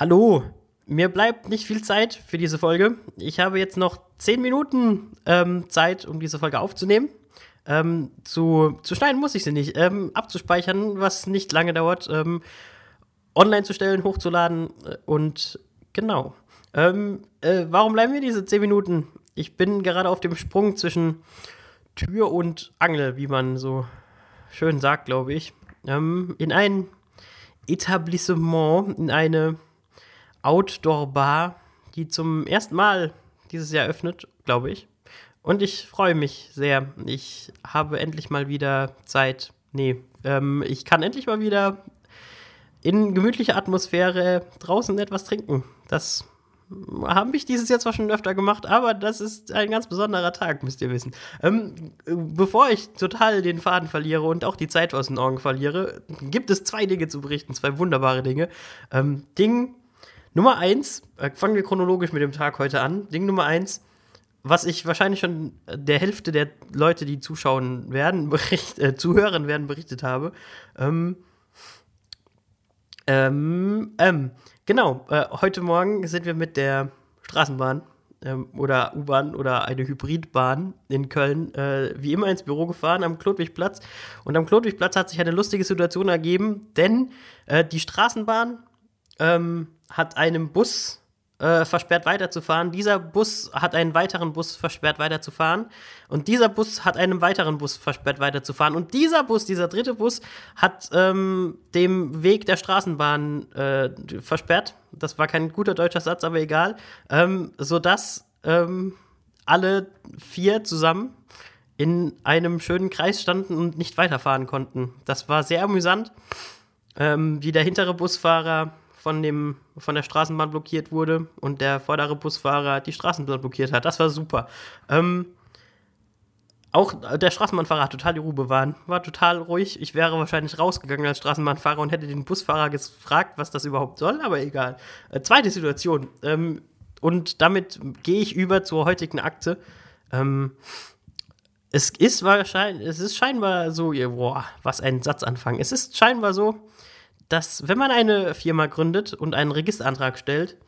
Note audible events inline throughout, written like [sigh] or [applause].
Hallo, mir bleibt nicht viel Zeit für diese Folge. Ich habe jetzt noch 10 Minuten ähm, Zeit, um diese Folge aufzunehmen. Ähm, zu, zu schneiden muss ich sie nicht. Ähm, abzuspeichern, was nicht lange dauert. Ähm, online zu stellen, hochzuladen äh, und genau. Ähm, äh, warum bleiben mir diese 10 Minuten? Ich bin gerade auf dem Sprung zwischen Tür und Angel, wie man so schön sagt, glaube ich. Ähm, in ein Etablissement, in eine Outdoor-Bar, die zum ersten Mal dieses Jahr öffnet, glaube ich. Und ich freue mich sehr. Ich habe endlich mal wieder Zeit. Nee, ähm, ich kann endlich mal wieder in gemütlicher Atmosphäre draußen etwas trinken. Das habe ich dieses Jahr zwar schon öfter gemacht, aber das ist ein ganz besonderer Tag, müsst ihr wissen. Ähm, bevor ich total den Faden verliere und auch die Zeit aus den Augen verliere, gibt es zwei Dinge zu berichten, zwei wunderbare Dinge. Ähm, Ding Nummer eins, äh, fangen wir chronologisch mit dem Tag heute an. Ding Nummer eins, was ich wahrscheinlich schon der Hälfte der Leute, die zuschauen werden, [laughs] bericht, äh, zuhören werden, berichtet habe. Ähm, ähm, ähm, genau, äh, heute Morgen sind wir mit der Straßenbahn ähm, oder U-Bahn oder eine Hybridbahn in Köln äh, wie immer ins Büro gefahren am Klodwigplatz. Und am Klodwigplatz hat sich eine lustige Situation ergeben, denn äh, die Straßenbahn ähm, hat einem Bus äh, versperrt weiterzufahren. Dieser Bus hat einen weiteren Bus versperrt weiterzufahren. Und dieser Bus hat einem weiteren Bus versperrt weiterzufahren. Und dieser Bus, dieser dritte Bus, hat ähm, dem Weg der Straßenbahn äh, versperrt. Das war kein guter deutscher Satz, aber egal. Ähm, sodass ähm, alle vier zusammen in einem schönen Kreis standen und nicht weiterfahren konnten. Das war sehr amüsant, ähm, wie der hintere Busfahrer von, dem, von der Straßenbahn blockiert wurde und der vordere Busfahrer die Straßenbahn blockiert hat. Das war super. Ähm, auch der Straßenbahnfahrer hat total die Ruhe bewahrt, war total ruhig. Ich wäre wahrscheinlich rausgegangen als Straßenbahnfahrer und hätte den Busfahrer gefragt, was das überhaupt soll, aber egal. Äh, zweite Situation. Ähm, und damit gehe ich über zur heutigen Akte. Ähm, es ist wahrscheinlich, es ist scheinbar so, boah, was ein Satzanfang. Es ist scheinbar so, dass wenn man eine Firma gründet und einen Registerantrag stellt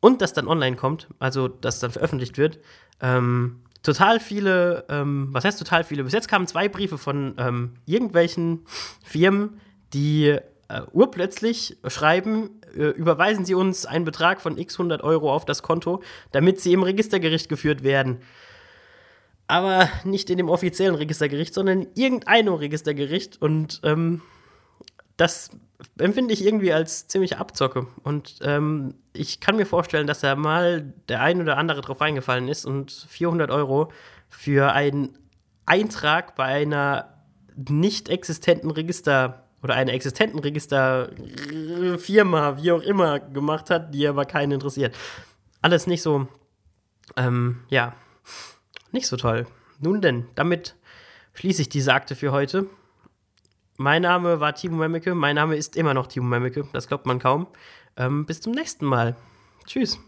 und das dann online kommt, also das dann veröffentlicht wird, ähm, total viele, ähm, was heißt total viele? Bis jetzt kamen zwei Briefe von ähm, irgendwelchen Firmen, die äh, urplötzlich schreiben, äh, überweisen Sie uns einen Betrag von x 100 Euro auf das Konto, damit Sie im Registergericht geführt werden. Aber nicht in dem offiziellen Registergericht, sondern in irgendeinem Registergericht. Und ähm, das empfinde ich irgendwie als ziemlich Abzocke. Und ähm, ich kann mir vorstellen, dass da mal der ein oder andere drauf reingefallen ist und 400 Euro für einen Eintrag bei einer nicht existenten Register oder einer existenten Registerfirma, wie auch immer, gemacht hat, die aber keinen interessiert. Alles nicht so, ähm, ja, nicht so toll. Nun denn, damit schließe ich diese Akte für heute. Mein Name war Timo Memmeke. Mein Name ist immer noch Timo Memmeke. Das glaubt man kaum. Ähm, bis zum nächsten Mal. Tschüss.